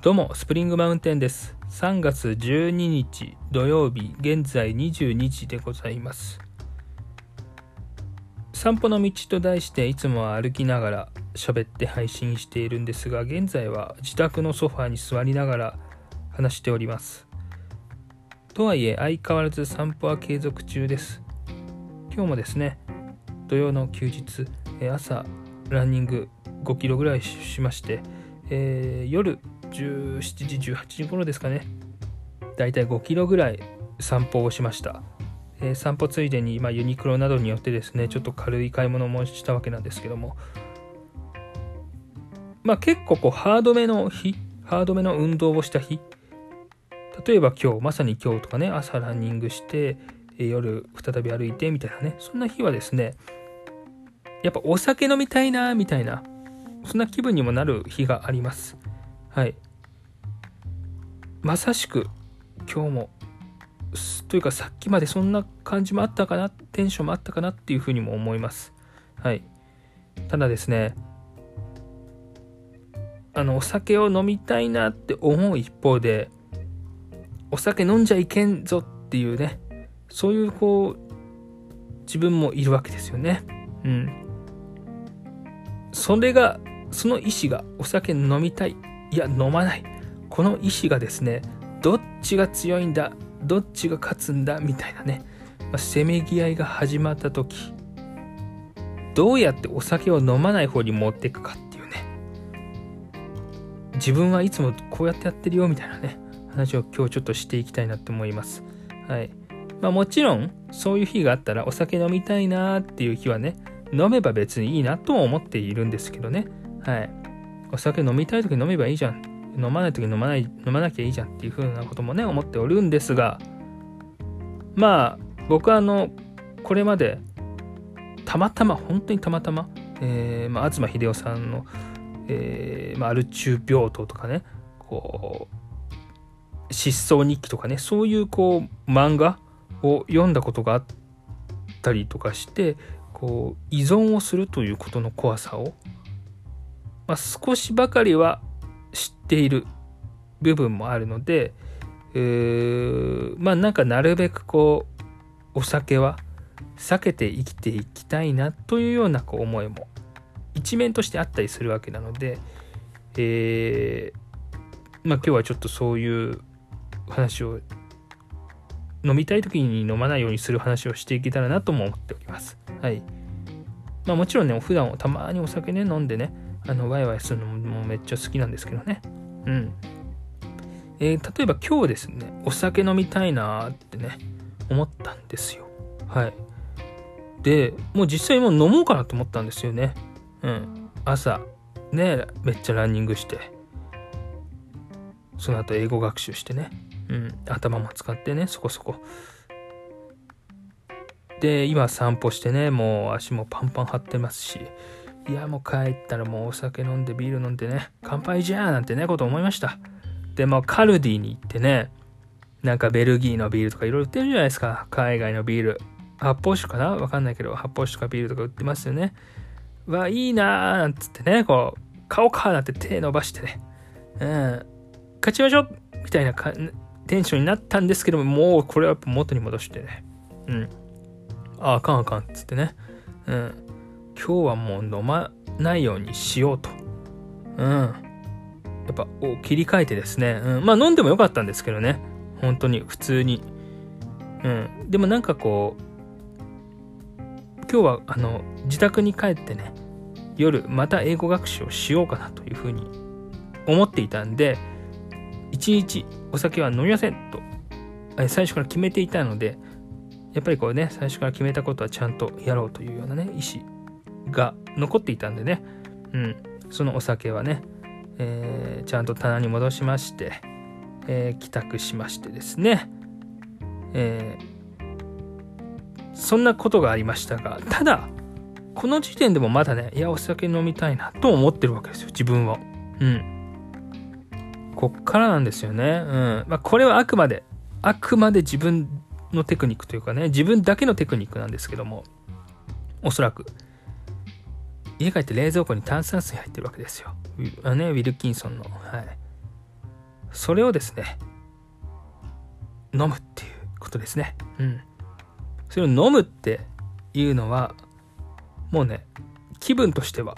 どうも、スプリングマウンテンです。3月12日土曜日、現在22時でございます。散歩の道と題していつもは歩きながら喋って配信しているんですが、現在は自宅のソファーに座りながら話しております。とはいえ、相変わらず散歩は継続中です。今日もですね、土曜の休日、朝ランニング5キロぐらいしまして、えー夜17時18時頃ですかね。だいたい5キロぐらい散歩をしました、えー散歩ついでに、まあ、ユニクロなどによってですねちょっと軽い買い物もしたわけなんですけども。まあ結構こうハードめの日ハードめの運動をした日。例えば今日まさに今日とかね朝ランニングしてえ夜再び歩いてみたいなねそんな日はですねやっぱお酒飲みたいなみたいなそんな気分にもなる日があります。はい。まさしく今日もというかさっきまでそんな感じもあったかなテンションもあったかなっていうふうにも思います。はい。ただですねあのお酒を飲みたいなって思う一方でお酒飲んじゃいけんぞっていうねそういうこう自分もいるわけですよね。うん。それがその意思がお酒飲みたいいや飲まない。この意思がですねどっちが強いんだどっちが勝つんだみたいなね、まあせめぎ合いが始まった時どうやってお酒を飲まない方に持っていくかっていうね自分はいつもこうやってやってるよみたいなね話を今日ちょっとしていきたいなって思います。はい。まあもちろんそういう日があったらお酒飲みたいなっていう日はね飲めば別にいいなとも思っているんですけどね。はい。お酒飲みたい時飲めばいいじゃん。飲まない時に飲まない飲まなきゃいいじゃんっていう風なこともね思っておるんですがまあ僕はあのこれまでたまたま本当にたまたま、えーまあ、東秀夫さんの、えーまあ、アル中病棟とかねこう失踪日記とかねそういうこう漫画を読んだことがあったりとかしてこう依存をするということの怖さを、まあ、少しばかりは知っている部分もあるので、えーまあなんかなるべくこうお酒は避けて生きていきたいなというようなこう思いも一面としてあったりするわけなので、えーまあ今日はちょっとそういう話を飲みたい時に飲まないようにする話をしていけたらなとも思っております。はい。まあもちろんね、普段たまにお酒ね、飲んでね、あの、ワイワイするのもめっちゃ好きなんですけどね。うん。えー例えば今日ですね、お酒飲みたいなーってね、思ったんですよ。はい。で、もう実際もう飲もうかなと思ったんですよね。うん。朝、ね、めっちゃランニングして、その後英語学習してね。うん、頭も使ってねそこそこで今散歩してねもう足もパンパン張ってますしいやもう帰ったらもうお酒飲んでビール飲んでね乾杯じゃーなんてねこと思いましたでもカルディに行ってねなんかベルギーのビールとかいろいろ売ってるじゃないですか海外のビール発泡酒かな？わかんないけど発泡酒とかビールとか売ってますよねわいいなーなんつってねこう買おうかなんて手伸ばしてねうん勝ちましょうみたいなテンションになったんですけども、もうこれはやっぱ元に戻してね。うん。あ、あかんあかんっつってね。うん。今日はもう飲まないようにしようと。うん。やっぱお切り替えてですね。うん。まあ飲んでもよかったんですけどね。本当に普通に。うん。でもなんかこう、今日はあの、自宅に帰ってね、夜また英語学習をしようかなというふうに思っていたんで、一日お酒は飲みませんと最初から決めていたのでやっぱりこうね最初から決めたことはちゃんとやろうというようなね意思が残っていたんでね、うん、そのお酒はね、えーちゃんと棚に戻しまして、えー帰宅しましてですね、えーそんなことがありましたがただこの時点でもまだねいやお酒飲みたいなと思ってるわけですよ自分は。うん。こっからなんですよね。うん。まあ、これはあくまで、あくまで自分のテクニックというかね、自分だけのテクニックなんですけども、おそらく、家帰って冷蔵庫に炭酸水入ってるわけですよ。あね、ウィルキンソンの。はい。それをですね飲むっていうことですねうんそれを飲むっていうのはもうね気分としては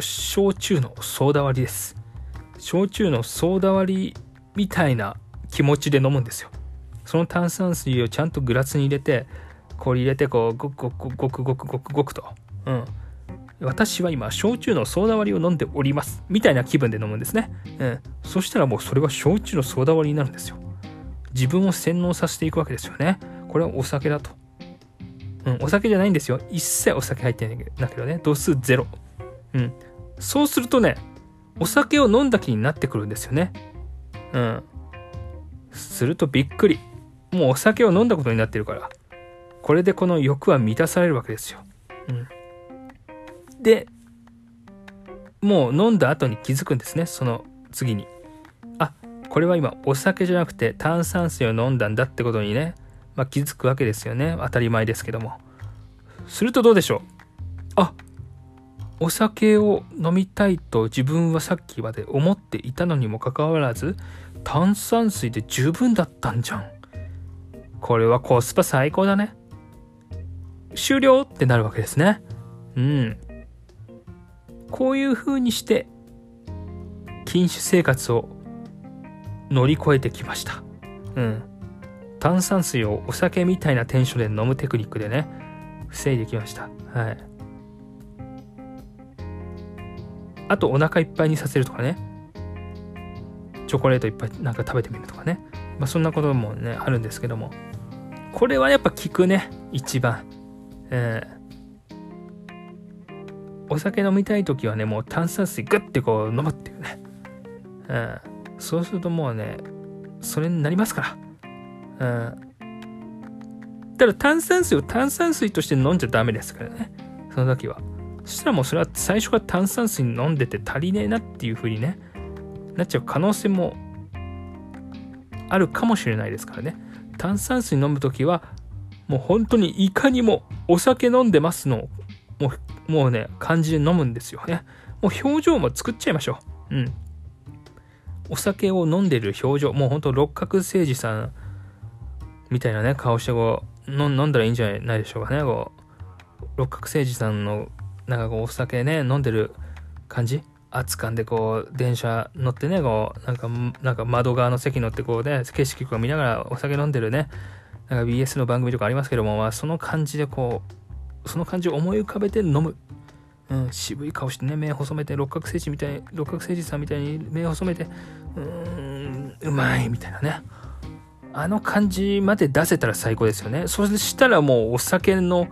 焼酎のソーダ割りです焼酎のソーダ割りみたいな気持ちで飲むんですよその炭酸水をちゃんとグラスに入れてこう入れてこうごくごくごくごくごくごくとうん私は今焼酎のソーダ割りを飲んでおりますみたいな気分で飲むんですね、うん、そしたらもうそれは焼酎のソーダ割りになるんですよ自分を洗脳させていくわけですよねこれはお酒だとうん、お酒じゃないんですよ。一切お酒入ってないんだけどね。度数ゼロ。うん。そうするとね、お酒を飲んだ気になってくるんですよね。うん。するとびっくり。もうお酒を飲んだことになってるから。これでこの欲は満たされるわけですよ。うん。で、もう飲んだ後に気づくんですね。その次に。あ、これは今お酒じゃなくて炭酸水を飲んだんだってことにね、まあ、気づくわけですよね。当たり前ですけども。するとどうでしょう？あお酒を飲みたいと自分はさっきまで思っていたのにもかかわらず炭酸水で十分だったんじゃん。これはコスパ最高だね。終了ってなるわけですね。うん。こういう風にして禁酒生活を乗り越えてきました。うん。炭酸水をお酒みたいなテンションで飲むテクニックでね、防いできました。はい。あとお腹いっぱいにさせるとかね。チョコレートいっぱいなんか食べてみるとかね。まあそんなこともね、あるんですけども。これはやっぱ効くね、一番。えー、お酒飲みたい時はね、もう炭酸水グッてこう飲むっていうね。うん。そうするともうね、それになりますから。うん。ただ炭酸水を炭酸水として飲んじゃダメですからね。その時は。そしたらもうそれは最初から炭酸水飲んでて足りねえなっていう風にね、なっちゃう可能性もあるかもしれないですからね。炭酸水飲む時は、もう本当にいかにもお酒飲んでますのもう、もうね、感じで飲むんですよね。もう表情も作っちゃいましょう。うん。お酒を飲んでる表情、もうほんと六角誠治さんみたいなね、顔してこう、飲んだらいいんじゃないでしょうかね、こう、六角誠治さんの、なんかこう、お酒ね、飲んでる感じ熱感でこう、電車乗ってね、こう、なんか、なんか窓側の席乗ってこうね、景色とか見ながらお酒飲んでるね、なんか BS の番組とかありますけども、まあ、その感じでこう、その感じを思い浮かべて飲む。うん、渋い顔してね、目細めて、六角誠治みたい、六角誠治さんみたいに目細めて、うーん、うまいみたいなね。あの感じまで出せたら最高ですよね。そしたらもうお酒の、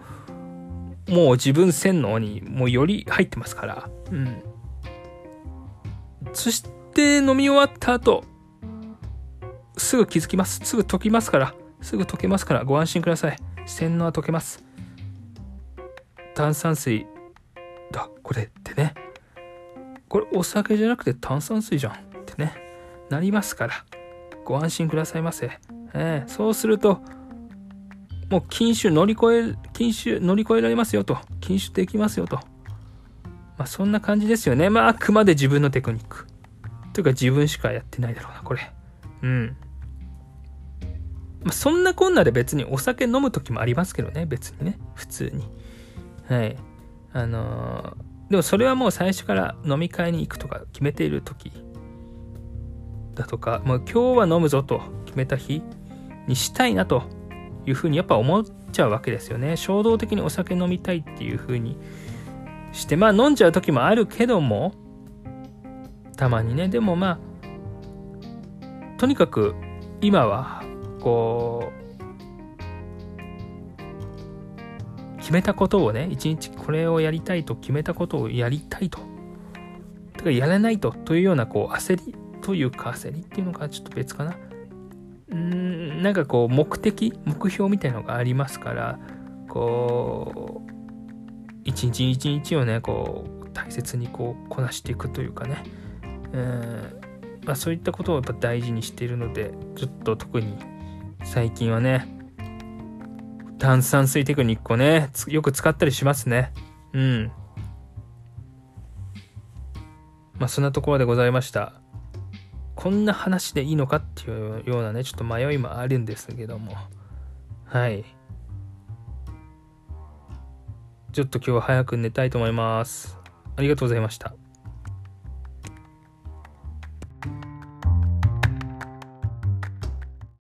もう自分洗脳にもうより入ってますから。うん。そして飲み終わった後、すぐ気づきます。すぐ溶きますから。すぐ溶けますからご安心ください。洗脳は溶けます。炭酸水だ、これってね。これお酒じゃなくて炭酸水じゃんってね。なりますから。ご安心くださいませ。えー、そうすると、もう禁酒乗り越え、禁酒乗り越えられますよと。禁酒できますよと。まあそんな感じですよね。まああくまで自分のテクニック。というか自分しかやってないだろうな、これ。うん。まあそんなこんなで別にお酒飲む時もありますけどね、別にね。普通に。はい。あのー、でもそれはもう最初から飲み会に行くとか決めている時だとか、もう今日は飲むぞと決めた日にしたいなというふうにやっぱ思っちゃうわけですよね。衝動的にお酒飲みたいっていうふうにして、まあ飲んじゃう時もあるけども、たまにね、でもまあ、とにかく今は、こう、決めたことをね、一日これをやりたいと決めたことをやりたいと。てかやらないとというようなこう焦りというか焦りっていうのがちょっと別かな。うーん、なんかこう目的、目標みたいのがありますから、こう、一日一日をね、こう、大切にこう、こなしていくというかね、うんまあ、そういったことをやっぱ大事にしているので、ちょっと特に最近はね、炭酸水テクニックをね、よく使ったりしますね。うん。まあそんなところでございました。こんな話でいいのかっていうようなね、ちょっと迷いもあるんですけども。はい。ちょっと今日は早く寝たいと思います。ありがとうございました。